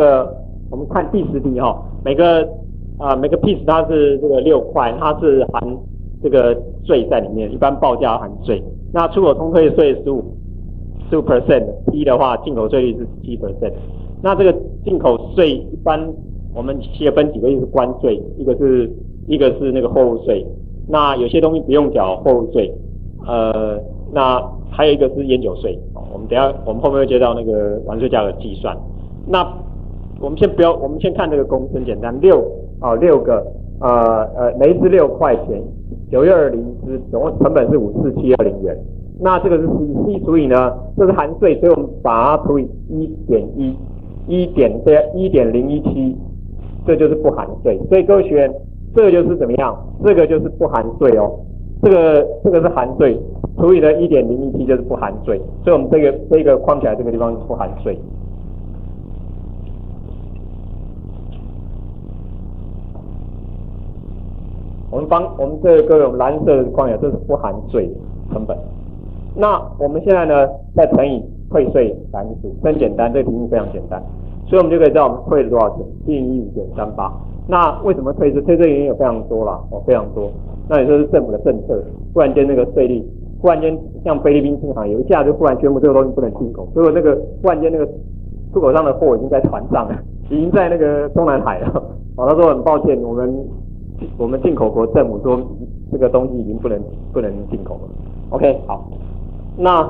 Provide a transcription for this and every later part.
个我们看第十题哈，每个啊每个 piece 它是这个六块，它是含这个税在里面，一般报价含税。那出口通退税十五十五 percent，一的话进口税率是七 percent。那这个进口税一般我们其实分几个，一个是关税，一个是一个是那个货物税。那有些东西不用缴货物税，呃，那还有一个是烟酒税。我们等下我们后面会接到那个完税价格计算。那我们先不要，我们先看这个公式，很简单，六啊六个，呃呃，每一支六块钱，九月二零支，总共成本是五四七二零元。那这个是 C C 除以呢，这是含税，所以我们把它除以一点一，一点这一点零一七，这就是不含税。所以各位学员，这个就是怎么样？这个就是不含税哦。这个这个是含税，除以的一点零一七就是不含税。所以我们这个这个框起来这个地方是不含税。我们帮我们这个用蓝色的框起来，这是不含税成本。那我们现在呢，再乘以退税百分之十，很简单，这个题目非常简单，所以我们就可以知道我们退了多少钱，一零一五点三八。那为什么退税？退税原因有非常多啦，哦，非常多。那也就是政府的政策，忽然间那个税率，忽然间像菲律宾新航有一下就忽然宣布这个东西不能进口，所以那个忽然间那个出口上的货已经在船上了，已经在那个中南海了。哦，他说很抱歉，我们我们进口国政府说这个东西已经不能不能进口了。OK，好。那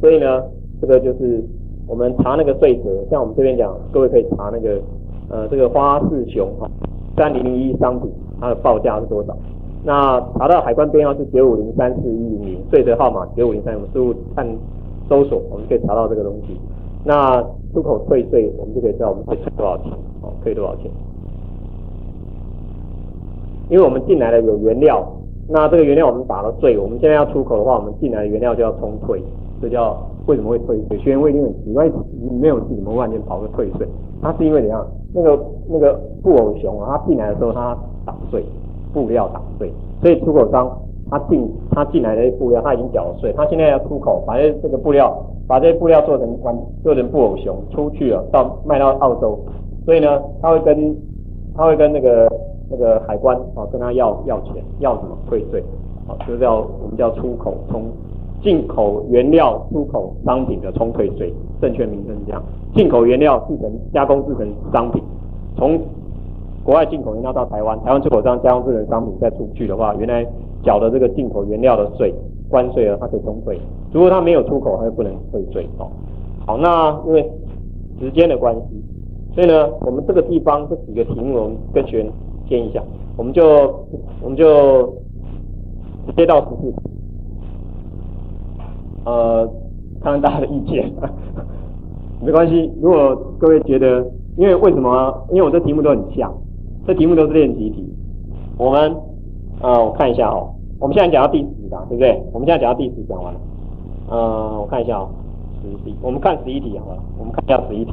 所以呢，这个就是我们查那个税则，像我们这边讲，各位可以查那个呃这个花式熊哈三零零一商品它的报价是多少？那查到海关编号是九五零三四一零零，税则号码九五零三，我们输入看搜索，我们可以查到这个东西。那出口退税，我们就可以知道我们会退多少钱，哦，退多少钱？因为我们进来的有原料。那这个原料我们打了税，我们现在要出口的话，我们进来的原料就要冲退，这叫为什么会退税？学员会因为奇怪，没有怎么万间跑个退税？它是因为怎样？那个那个布偶熊啊，它进来的时候它打税，布料打税，所以出口商他进他进来的布料他已经缴了税，他现在要出口，把这这个布料把这些布料做成完做成布偶熊出去了，到卖到澳洲，所以呢，他会跟他会跟那个。那个海关啊，跟他要要钱，要什么退税？好，这个叫我们叫出口冲进口原料出口商品的冲退税，正确名称是这样。进口原料制成加工制成商品，从国外进口原料到台湾，台湾出口商加工制成商品再出去的话，原来缴的这个进口原料的税关税啊，它可以冲退。如果它没有出口，它就不能退税哦。好，那因为时间的关系，所以呢，我们这个地方这几个题目，我们跟学。建一下，我们就我们就直接到十四，呃，看看大家的意见，没关系。如果各位觉得，因为为什么？因为我这题目都很像，这题目都是练习题。我们呃，我看一下哦，我们现在讲到第十吧，对不对？我们现在讲到第十讲完了，呃，我看一下哦，十一，我们看十一题好了，我们看一下十一题。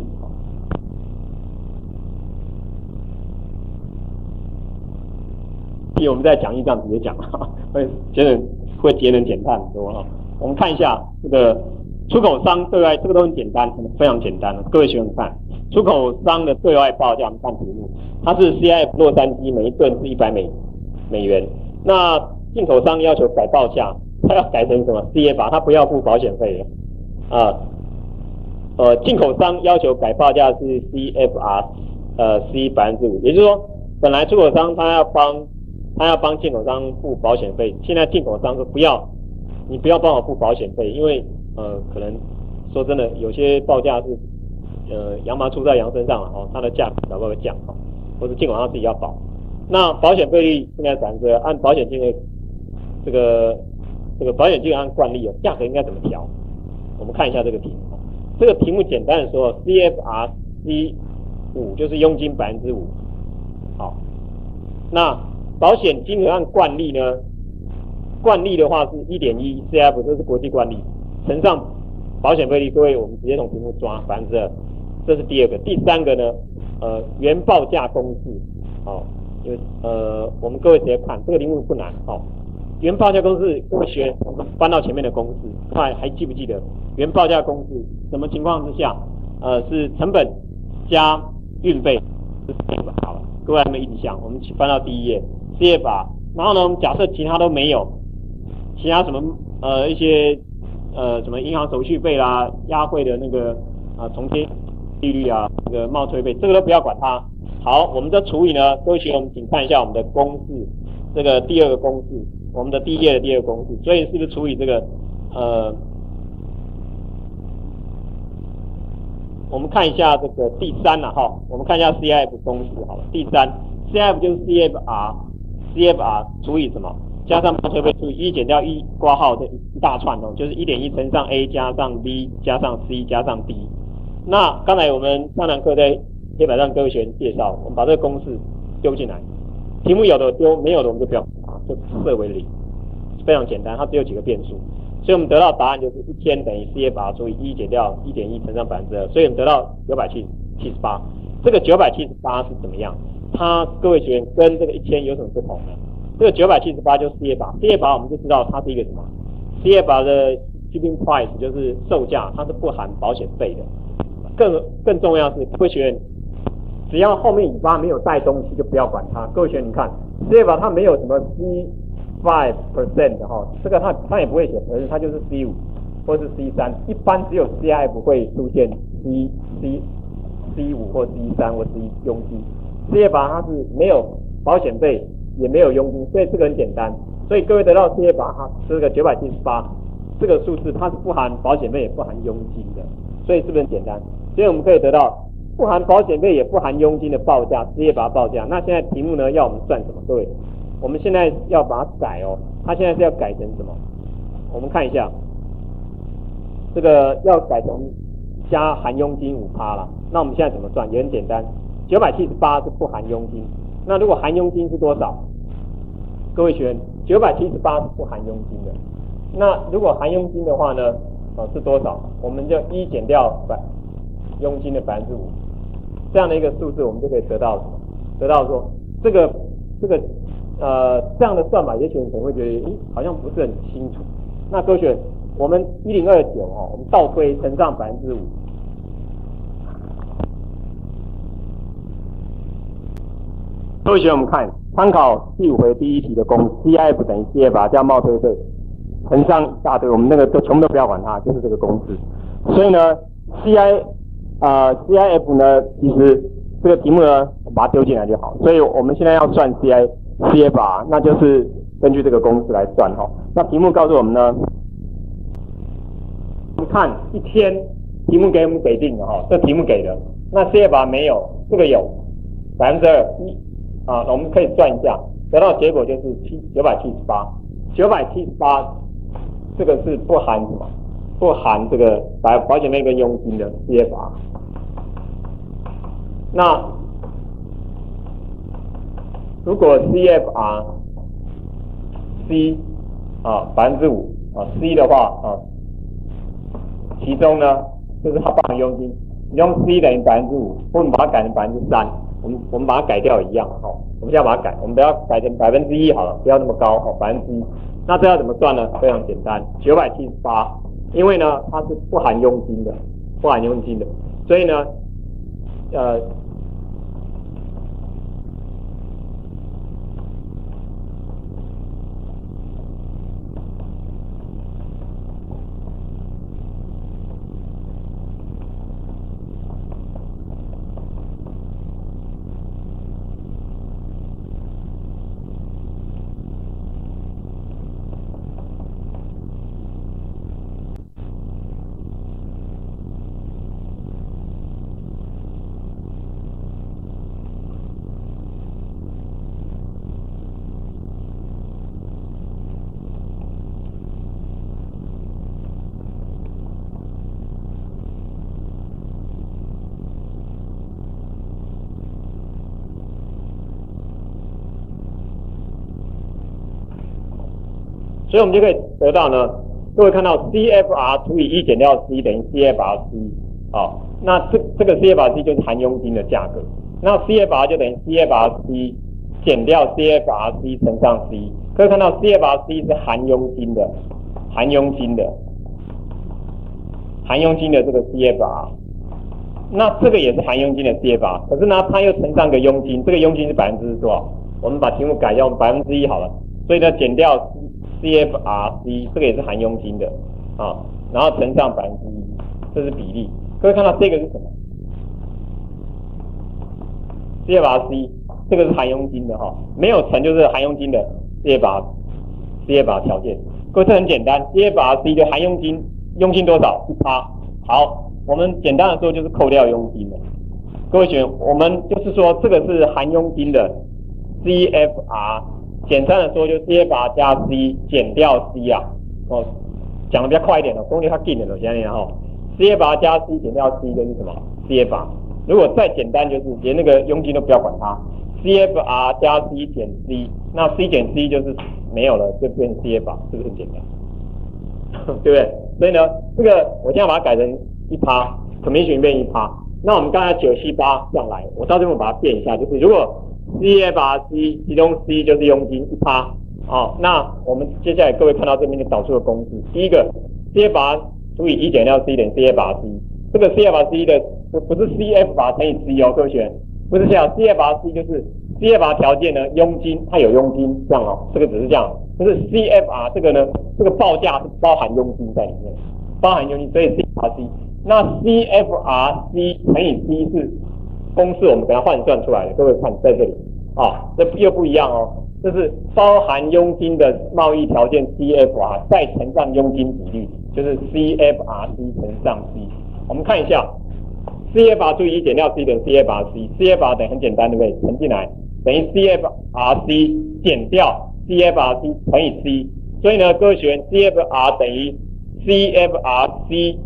我们在讲义上直接讲哈，会节能会节能减碳很多哈。我们看一下这个出口商对外，这个都很简单，非常简单的。各位学员看，出口商的对外报价，我们看题目，它是 CIF 洛杉矶每一吨是一百美美元。那进口商要求改报价，他要改成什么？CF，他不要付保险费了啊。呃，进口商要求改报价是 CFR，呃，C 百分之五，也就是说，本来出口商他要帮他要帮进口商付保险费，现在进口商说不要，你不要帮我付保险费，因为呃可能说真的，有些报价是呃羊毛出在羊身上了哦，它的价格搞不会降哦，或者进口商自己要保。那保险费率现在反正按保险金额这个这个保险金额按惯例哦，价格应该怎么调？我们看一下这个题目，这个题目简单的说，CFRC 五就是佣金百分之五，好，那。保险金额按惯例呢？惯例的话是一点一 CF，这是国际惯例，乘上保险费率，各位我们直接从题目抓百分之二，这是第二个。第三个呢？呃，原报价公式，好，因为呃，我们各位直接看这个题目不难，好，原报价公式各位学翻到前面的公式，看还记不记得原报价公式？什么情况之下？呃，是成本加运费是 CFR，各位有没有印象？我们翻到第一页，CFR，然后呢，我们假设其他都没有，其他什么呃一些呃什么银行手续费啦、押汇的那个啊重贴利率啊、那个冒退费，这个都不要管它。好，我们的除以呢，各位请我们请看一下我们的公式，这个第二个公式，我们的第一页的第二个公式，所以是不是除以这个呃？我们看一下这个第三了哈，我们看一下 CF 公式好了。第三 CF 就是 CFR C F R 除以什么？加上冒退费除以一减掉一挂号这一大串哦，就是一点一乘上 A 加上 B 加上 C 加上 D。那刚才我们上堂课在黑板上各位学员介绍，我们把这个公式丢进来，题目有的丢，没有的我们就不要啊，就设为零，非常简单，它只有几个变数。所以我们得到答案就是一千等于 C F R 除以一减掉一点一乘上百分之二，所以我们得到九百七七十八。这个九百七十八是怎么样？它各位学员跟这个一千有什么不同呢？这个九百七十八就是 C F R，C F R 我们就知道它是一个什么？C F R 的 shipping price 就是售价，它是不含保险费的。更更重要是各位学员，只要后面尾巴没有带东西就不要管它。各位学员你看 C F R 它没有什么 C。five percent 的哈，这个它它也不会写，可是它就是 C 五或是 C 三，一般只有 C I 不会出现 C C C 五或 C 三或 C 佣金佣金，CIF 它是没有保险费也没有佣金，所以这个很简单，所以各位得到 CIF 哈这个九百七十八这个数字它是不含保险费也不含佣金的，所以是不是很简单？所以我们可以得到不含保险费也不含佣金的报价，CIF 报价。那现在题目呢要我们算什么？各位？我们现在要把它改哦，它现在是要改成什么？我们看一下，这个要改成加含佣金五趴了。那我们现在怎么算？也很简单，九百七十八是不含佣金。那如果含佣金是多少？各位学员，九百七十八是不含佣金的。那如果含佣金的话呢？哦，是多少？我们就一减掉百佣金的百分之五，这样的一个数字，我们就可以得到什么？得到说这个这个。呃，这样的算法，也许你可能会觉得，诶，好像不是很清楚。那各位学员我们一零二九哦，我们倒推乘上百分之五。各位学员我们看，参考第五回第一题的公式，CIF 等于 CF 加冒退费乘上一大堆，我们那个都全部都不要管它，就是这个公式。所以呢，CI 啊 CIF 呢，其实这个题目呢，把它丢进来就好。所以我们现在要算 CI CF，那就是根据这个公式来算哈。那题目告诉我们呢，我们看一天，题目给我们给定了哈，这题目给的。那 CFR 没有，这个有百分之二一啊，我们可以算一下，得到结果就是七九百七十八，九百七十八，这个是不含什么？不含这个保保险费跟佣金的 CFR。那如果 CFR C 啊百分之五啊 C 的话啊，其中呢就是它包含佣金，你用 C 等于百分之五，或者把它改成百分之三，我们我们把它改掉一样好，我们现在把它改，我们不要改成百分之一好了，不要那么高好，百分之一。那这要怎么算呢？非常简单，九百七十八，因为呢它是不含佣金的，不含佣金的，所以呢呃。所以我们就可以得到呢，各位看到 CFR 除以一减掉 C 等于 CFRC 啊，那这这个 CFRC 就是含佣金的价格，那 CFR 就等于 CFRC 减掉 CFRC 乘上 C，可以看到 CFRC 是含佣金的，含佣金的，含佣金的这个 CFR，那这个也是含佣金的 CFR，可是呢，它又乘上个佣金，这个佣金是百分之多少？我们把题目改掉，百分之一好了。所以呢，减掉 CFRC，这个也是含佣金的啊，然后乘上百分之一，这是比例。各位看到这个是什么？CFRC，这个是含佣金的哈，没有乘就是含佣金的 CFR，CFR 条件。各位这很简单，CFRC 就含佣金，佣金多少？一趴。好，我们简单的说就是扣掉佣金的。各位选，我们就是说这个是含佣金的 CFR。简单的说，就 CFR 加 C 减掉 C 啊，哦，讲的比较快一点的，功率它近点了，想想哈，CFR 加 C 减掉 C 就是什么？CFR。如果再简单，就是连那个佣金都不要管它，CFR 加 C 减 C，那 C 减 C 就是没有了，就变 CFR，是不是很简单？对不对？所以呢，这个我现在把它改成一趴，commission 变一趴，那我们刚才九七八这样来，我到这边把它变一下，就是如果 CFRC 其中 C 就是佣金一趴，好，那我们接下来各位看到这边的导出的公式，第一个 CFR 除以一减掉 C 等于 CFRC，这个 CFRC 的不不是 CFR 乘以 C 哦，各位学不是这样，CFRC 就是 CFR 条件呢，佣金它有佣金这样哦，这个只是这样，就是 CFR 这个呢，这个报价是包含佣金在里面，包含佣金，所以 CFRC，那 CFRC 乘以 C 是。公式我们给它换算出来的，各位看在这里啊，这又不一样哦，这是包含佣金的贸易条件 CFR 再乘上佣金比率，就是 CFRC 乘上 C。我们看一下，CFR 除以一减掉 C 等于 CFRC，CFR 等于很简单对不对？乘进来等于 CFRC 减掉 CFRC 乘以 C，所以呢，各位学员 CFR 等于 CFRC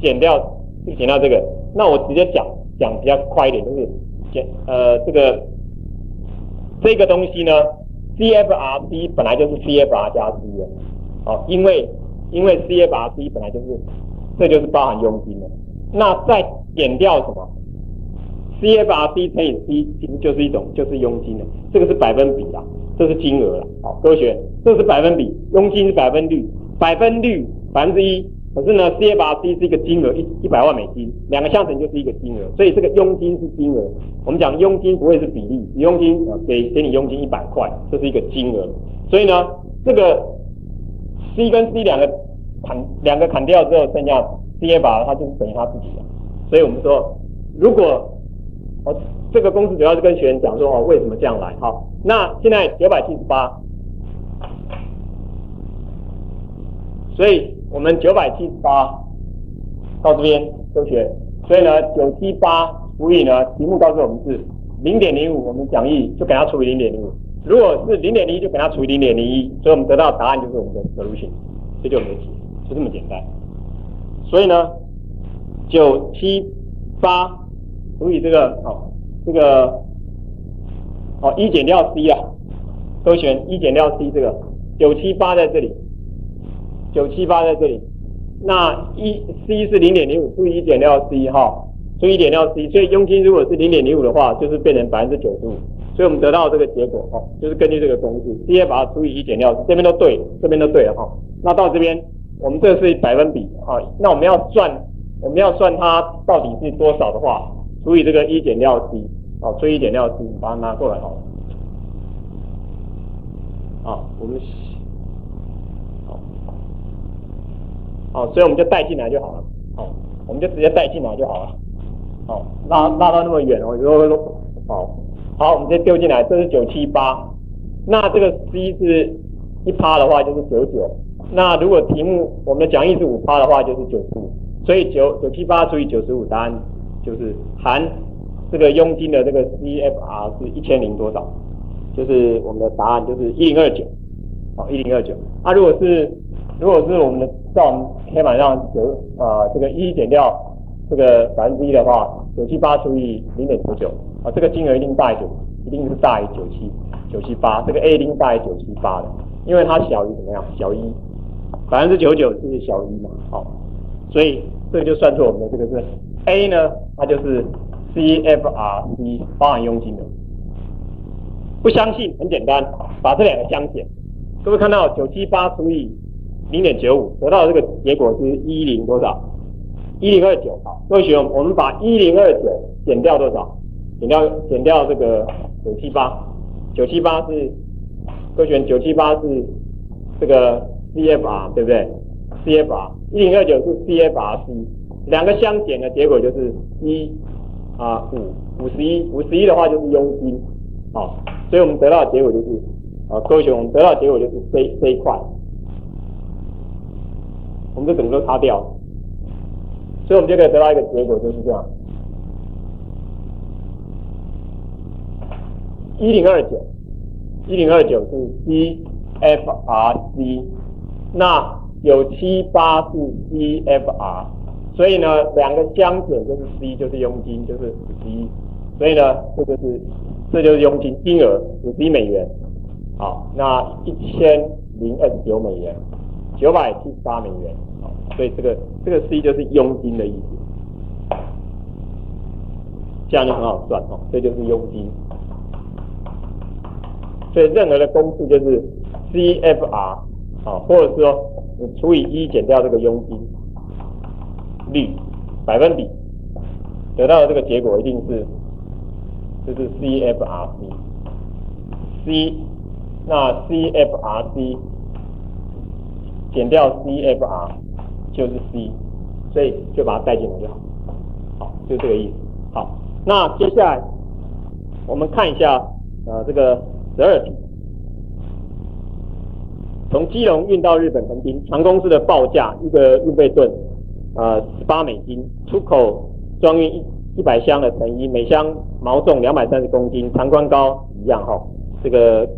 减掉减掉这个，那我直接讲。讲比较快一点，就是简呃这个这个东西呢，CFRC 本来就是 CFR 加 C 的，哦，因为因为 CFRC 本来就是，这就是包含佣金的，那再减掉什么？CFRC 乘以 C 其实就是一种就是佣金的，这个是百分比啦，这是金额了，好，各位学，这是百分比，佣金是百分率，百分率百分之一。可是呢，CFRC 是一个金额一一百万美金，两个相乘就是一个金额，所以这个佣金是金额。我们讲佣金不会是比例，佣金给给你佣金一百块，这是一个金额。所以呢，这个 C 跟 C 两个砍两个砍掉之后，剩下 CFR 它就是等于它自己的。所以我们说，如果哦这个公司主要是跟学员讲说哦为什么这样来？好，那现在九百七十八，所以。我们九百七十八到这边都学，所以呢九七八除以呢题目告诉我们是零点零五，我们讲义就给它除以零点零五。如果是零点零一，就给它除以零点零一，所以我们得到答案就是我们的 solution，这就没题，就这么简单。所以呢九七八除以这个哦这个哦一减掉 c 啊，都选一减掉 c 这个九七八在这里。九七八在这里，那一 C 是零点零五，除以一减掉 C 哈，除以一减掉 C，所以佣金如果是零点零五的话，就是变成百分之九十五，所以我们得到这个结果哈，就是根据这个公式直接把它除以一减掉，这边都对，这边都对了哈。那到这边，我们这是百分比啊，那我们要算，我们要算它到底是多少的话，除以这个一减掉 C，啊，除以一减掉 C，把它拿过来好了，啊，我们。好，所以我们就带进来就好了。好，我们就直接带进来就好了。好，拉拉到那么远哦，说好，好，我们直接丢进来，这是九七八。那这个 C 是一趴的话就是九九。那如果题目我们的讲义是五趴的话就是九十五。所以九九七八除以九十五，答案就是含这个佣金的这个 CFR 是一千零多少？就是我们的答案就是一零二九。好，一零二九。啊，如果是如果是我们的在我们黑板上九啊，这个一减掉这个百分之一的话，九七八除以零点九九啊，这个金额一定大于九，一定是大于九七九七八，这个 A 一定大于九七八的，因为它小于怎么样？小一，百分之九九是小一嘛，好，所以这个就算出我们的这个是 A 呢，它就是 CFRC 包含佣金的。不相信很简单，把这两个相减。各位看到九七八除以零点九五，得到的这个结果是一零多少？一零二九，好，各位学员，我们把一零二九减掉多少？减掉减掉这个九七八，九七八是，各位学员，九七八是这个 CFR 对不对？CFR 一零二九是 CFRC，两个相减的结果就是一啊五五十一，五十一的话就是佣金，好，所以我们得到的结果就是啊，各位学员，我们得到的结果就是这这一块。我们就整个擦掉，所以我们就可以得到一个结果，就是这样：一零二九，一零二九是 CFRC，那有七八是 CFR，所以呢，两个相减就是 C，就是佣金，就是五十一，所以呢，这就是这就是佣金金额五十一美元，好，那一千零二十九美元。九百七十八美元，所以这个这个 C 就是佣金的意思，这样就很好算哦，这就是佣金。所以任何的公式就是 CFR 啊，或者说你除以一减掉这个佣金率百分比，得到的这个结果一定是就是 CFRC。C 那 CFRC。减掉 CFR 就是 C，所以就把它带进来就好，好，就这个意思。好，那接下来我们看一下呃这个十二题，从基隆运到日本横滨，船公司的报价一个运费吨呃十八美金，出口装运一一百箱的成衣，每箱毛重两百三十公斤，长宽高一样哈，这个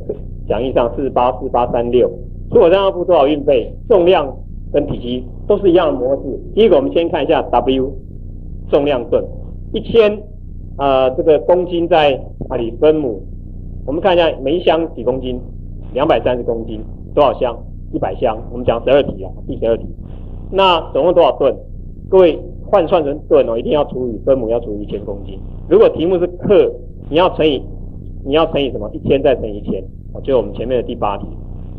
讲义上四十八四八三六。出口商要付多少运费？重量跟体积都是一样的模式。第一个，我们先看一下 W 重量吨，一千呃这个公斤在哪里分母？我们看一下每一箱几公斤？两百三十公斤，多少箱？一百箱。我们讲十二题啊，第十二题。那总共多少吨？各位换算成吨哦，一定要除以分母，要除以一千公斤。如果题目是克，你要乘以你要乘以什么？一千再乘以一千，哦，就我们前面的第八题。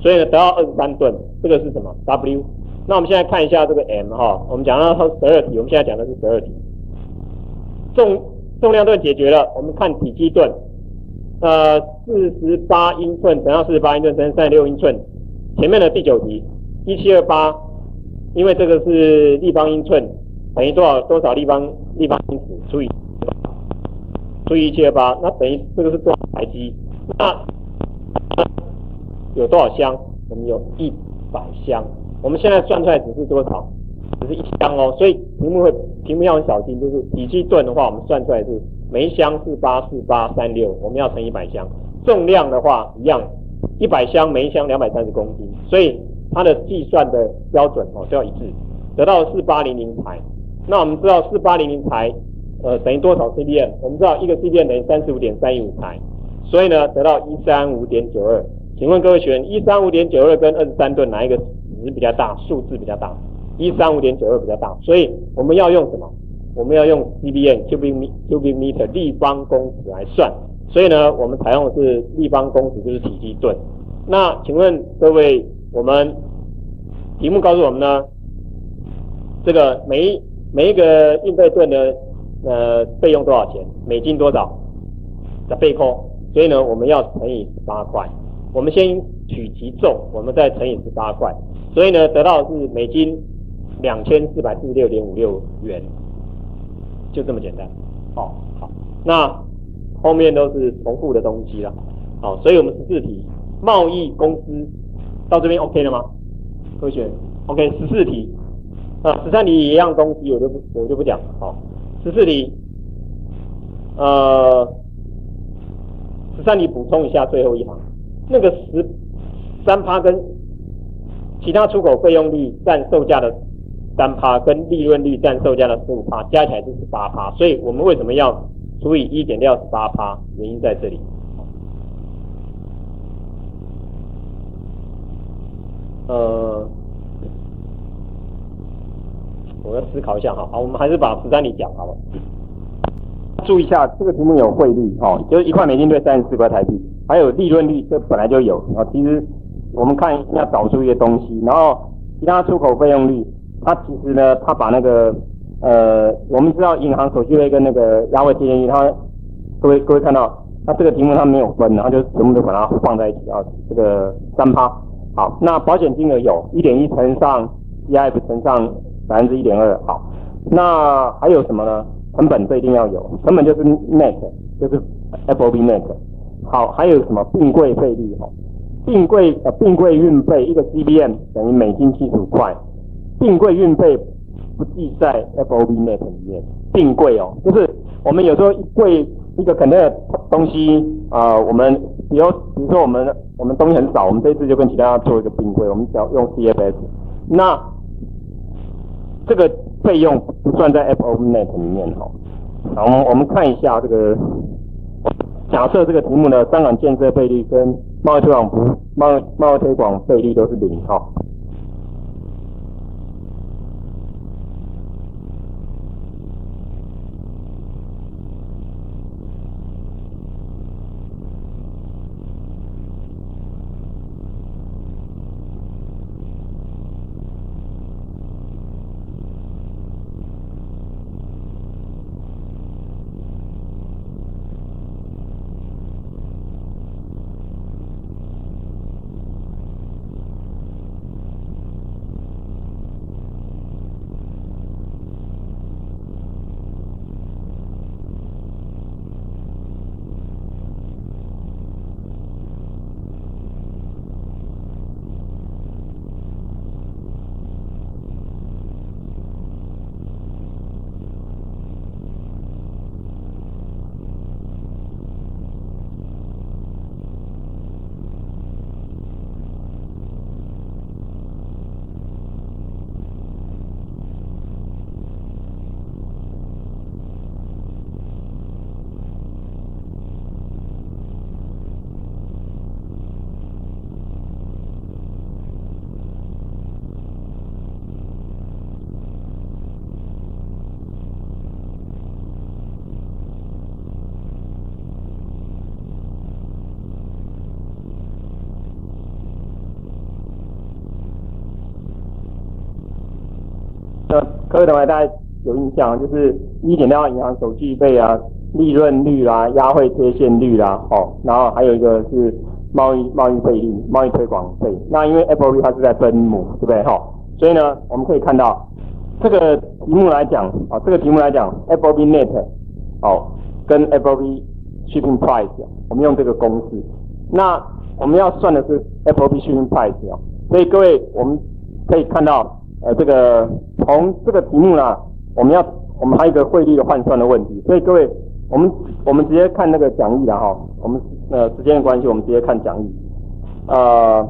所以呢，得到二十三吨，这个是什么？W。那我们现在看一下这个 M 哈，我们讲到十二题，我们现在讲的是十二题。重重量吨解决了，我们看体积吨，呃，四十八英寸等到四十八英寸乘三十六英寸。前面的第九题，一七二八，因为这个是立方英寸，等于多少多少立方立方英尺除以除以一七二八，那等于这个是多少台积？那有多少箱？我们有一百箱。我们现在算出来只是多少？只是一箱哦。所以题目会题目要很小心，就是体积吨的话，我们算出来是每一箱是八四八三六，我们要乘一百箱。重量的话一样，一百箱每一箱两百三十公斤，所以它的计算的标准哦都要一致，得到四八零零台。那我们知道四八零零台呃等于多少 CDM？我们知道一个 CDM 等于三十五点三一五台，所以呢得到一三五点九二。请问各位学员，一三五点九二跟二十三吨哪一个值比较大？数字比较大，一三五点九二比较大，所以我们要用什么？我们要用 CBM cubic cubic meter 立方公尺来算。所以呢，我们采用的是立方公尺，就是体积吨。那请问各位，我们题目告诉我们呢，这个每一每一个运费吨的呃费用多少钱？美金多少？的背扣。所以呢，我们要乘以十八块。我们先取其重，我们再乘以十八块，所以呢，得到是美金两千四百四十六点五六元，就这么简单。好，好，那后面都是重复的东西了。好，所以我们十四题贸易公司到这边 OK 了吗？科学 OK，十四题啊，十三题一样东西，我就不我就不讲。好，十四题，呃，十三题补充一下最后一行。那个十三趴跟其他出口费用率占售价的三趴，跟利润率占售价的十五趴，加起来是十八趴。所以我们为什么要除以一减掉十八趴？原因在这里。呃，我要思考一下哈。好，我们还是把十三里讲好了。注意一下，这个题目有汇率哦，就是一块美金兑三十四块台币。还有利润率，这本来就有啊。其实我们看要找出一些东西，然后其他出口费用率，它其实呢，它把那个呃，我们知道银行手续费跟那个压汇贴现率，它各位各位看到，它这个题目它没有分，然后就全部都把它放在一起啊，这个三趴。好，那保险金额有一点一乘上 E F 乘上百分之一点二。好，那还有什么呢？成本这一定要有，成本就是 net，就是 F O B net。好，还有什么并柜费率？哈，并柜呃并柜运费一个 C B M 等于美金七十五块，并柜运费不计在 F O B net 里面。并柜哦，就是我们有时候一柜一个肯定的东西啊，我们比如比如说我们我们东西很少，我们这次就跟其他做一个并柜，我们只要用 C F S，那这个费用不算在 F O B net 里面哈。好，我们我们看一下这个。假设这个题目呢香港建设费率跟贸易推广不贸贸易推广费率都是零哈。各位同学，大家有印象，就是一点六二银行手续费啊、利润率啦、押汇贴现率啦，哦，然后还有一个是贸易贸易费率、贸易推广费。那因为 F O B 它是在分母，对不对？哈，所以呢，我们可以看到这个题目来讲，啊，这个题目来讲，F O B net，哦，跟 F O B shipping price，我们用这个公式。那我们要算的是 F O B shipping price 哦，所以各位我们可以看到。呃，这个从这个题目呢，我们要我们还有一个汇率的换算的问题，所以各位，我们我们直接看那个讲义了哈，我们呃时间的关系，我们直接看讲义，呃，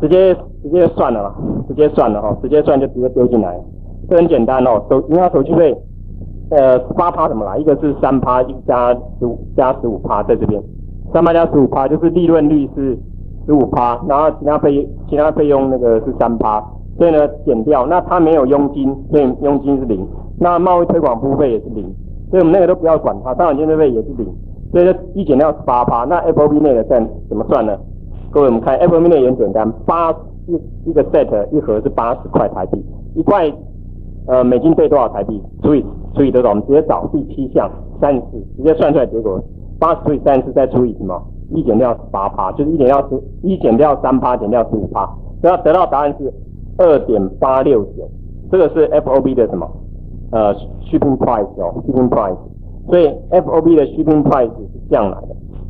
直接直接算了啦，直接算了哈，直接算就直接丢进来，这很简单哦，手银行手续费，呃，八趴怎么来？一个是三趴一加十五加十五趴在这边，三趴加十五趴就是利润率是十五趴，然后其他费其他费用那个是三趴。所以呢，减掉，那它没有佣金，所以佣金是零。那贸易推广服务费也是零，所以我们那个都不要管它，商场建设费也是零。所以呢，一减掉是八趴。那 F O B 内的算怎么算呢？各位，我们看 F O B 内也很简单，八一一个 set 一盒是八十块台币，一块呃美金兑多少台币？除以除以多少？我们直接找第七项三十四，直接算出来结果八十除以三十四再除以什么？一减掉十八趴，就是一减掉十一减掉三趴减掉十五趴，得到得到答案是。二点八六九，这个是 F O B 的什么？呃，shipping price 哦，shipping price。所以 F O B 的 shipping price 是这样来的，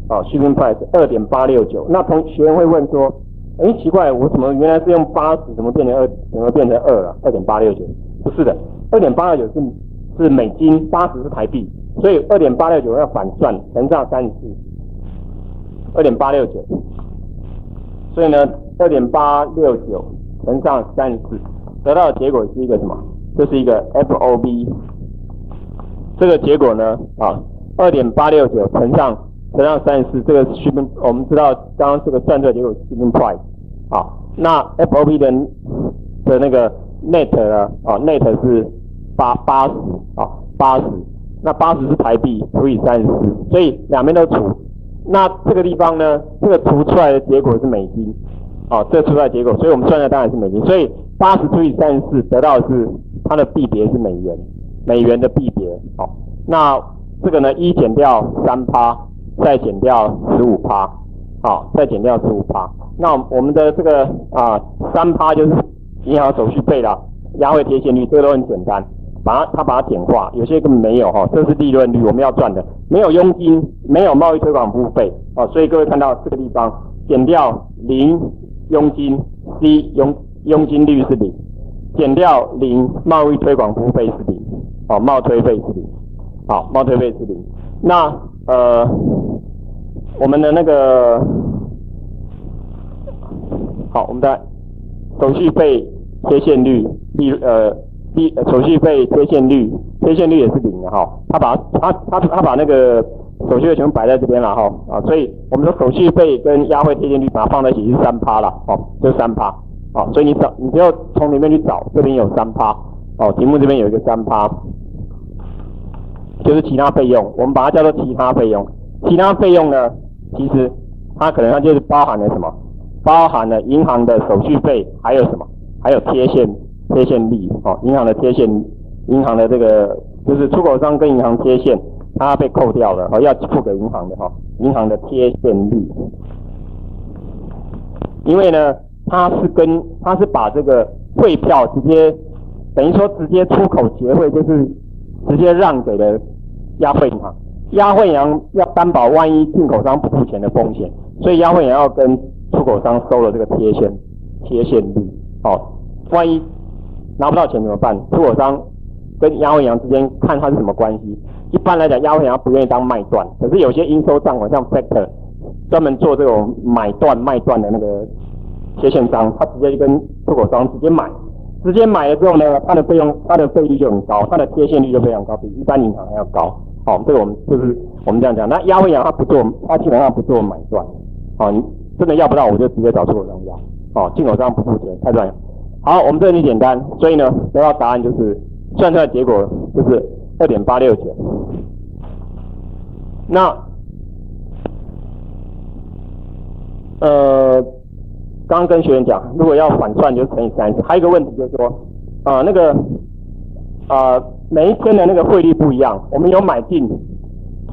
哦，shipping price 二点八六九。那同学会问说，哎，奇怪，我怎么原来是用八十，怎么变成二，怎么变成二了？二点八六九？不是的，二点八六九是是美金，八十是台币，所以二点八六九要反算乘上三十四，二点八六九。所以呢，二点八六九。乘上三十四，得到的结果是一个什么？这是一个 F O B。这个结果呢，啊，二点八六九乘上乘上三十四，这个 shipping 我们知道刚刚这个算出来结果 shipping price。啊，那 F O B 的的那个 net 呢？啊，net 是八八十，啊，八十。那八十是台币除以三十四，所以两边都除。那这个地方呢，这个除出来的结果是美金。哦，这出来结果，所以我们算的当然是美金。所以八十除以三十四得到的是它的币别是美元，美元的币别。好，那这个呢，一减掉三趴，再减掉十五趴，好，再减掉十五趴。那我们的这个啊，三趴就是银行手续费啦，压汇贴现率，这个都很简单，把它它把它简化，有些根本没有哈，这是利润率，我们要赚的，没有佣金，没有贸易推广服务费，哦，所以各位看到这个地方减掉零佣金，C 佣佣金率是零，减掉零贸易推广服务费是零，哦，贸推费是零，好，贸推费是零，那呃，我们的那个。好，我们的手续费贴现率利呃利手续费贴现率贴现率也是零的哈，他把他他他把那个手续费全部摆在这边了哈啊，所以我们的手续费跟押汇贴现率把它放在一起是三趴了哦，就三趴哦，所以你找你就要从里面去找，这边有三趴哦，题目这边有一个三趴，就是其他费用，我们把它叫做其他费用，其他费用呢，其实它可能它就是包含了什么？包含了银行的手续费，还有什么？还有贴现贴现率哦，银行的贴现，银行的这个就是出口商跟银行贴现，它被扣掉了哦，要付给银行的哈，银行的贴现率。因为呢，它是跟它是把这个汇票直接等于说直接出口结汇，就是直接让给了押汇银行，押汇银行要担保万一进口商不付钱的风险，所以押汇银行要跟出口商收了这个贴现贴现率，哦，万一拿不到钱怎么办？出口商跟押汇银行之间看它是什么关系？一般来讲，押汇银行不愿意当卖断，可是有些应收账款像 factor 专门做这种买断卖断的那个贴现商，他直接就跟出口商直接买，直接买了之后呢，它的费用它的费率就很高，它的贴现率就非常高，比一般银行还要高。好，这个我们就是我们这样讲。那押汇银行它不做，它基本上不做买断，好。你真的要不到，我就直接找出口商要。哦，进口商不付钱，太赚。好，我们这里简单，所以呢，得到答案就是算出来结果就是二点八六九。那呃，刚刚跟学员讲，如果要反算就乘以三十。还有一个问题就是说，啊，那个啊，每一天的那个汇率不一样，我们有买进。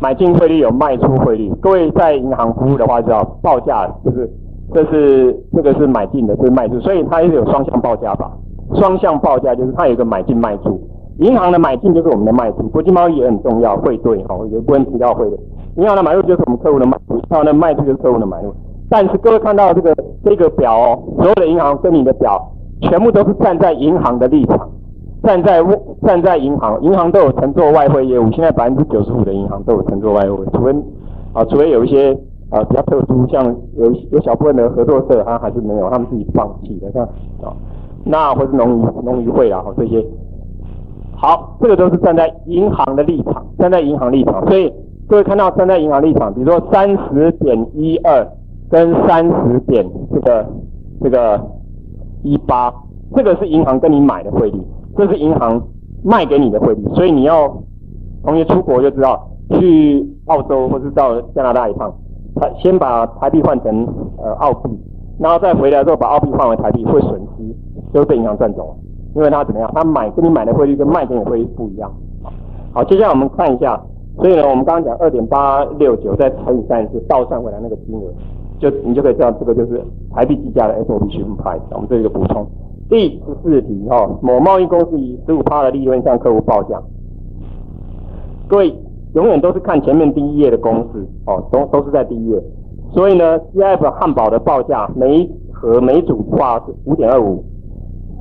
买进汇率有卖出汇率，各位在银行服务的话，就要报价，就是这是这个是买进的，这是卖出，所以它是有双向报价法。双向报价就是它有一个买进卖出，银行的买进就是我们的卖出，国际贸易也很重要，汇兑哈，有部分提到汇兑。银行的买入就是我们客户的卖出，然后呢卖出就是客户的买入。但是各位看到这个这个表哦，所有的银行跟你的表全部都是站在银行的立场。站在站在银行，银行都有承做外汇业务。现在百分之九十五的银行都有承做外汇，除非啊，除非有一些啊比较特殊，像有有小部分的合作社，它还是没有，他们自己放弃的，像啊，那或是农渔农渔会啊，这些。好，这个都是站在银行的立场，站在银行立场。所以各位看到站在银行立场，比如说三十点一二跟三十点这个这个一八，这个是银行跟你买的汇率。这是银行卖给你的汇率，所以你要同学出国就知道，去澳洲或是到加拿大一趟，他先把台币换成呃澳币，然后再回来之后把澳币换回台币，会损失，就会被银行赚走了，因为他怎么样？他买跟你买的汇率跟卖给你汇率不一样。好，接下来我们看一下，所以呢，我们刚刚讲二点八六九再乘以三十倒算回来那个金额，就你就可以知道这个就是台币计价的 S O P 区分派。我们这一个补充。第十四题哈，某贸易公司以十五趴的利润向客户报价。各位永远都是看前面第一页的公式哦，都都是在第一页。所以呢，C F 汉堡的报价每一盒每组话是五点二五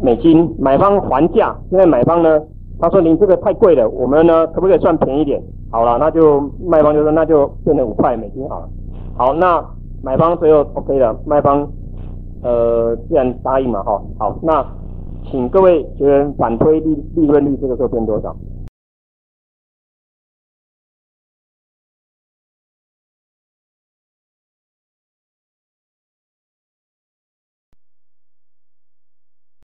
美金，买方还价。现在买方呢，他说您这个太贵了，我们呢可不可以算便宜点？好了，那就卖方就说那就变成五块美金好了。好，那买方最后 OK 了，卖方。呃，既然答应嘛，哈，好，那请各位学员反推利利润率，这个时候变多少？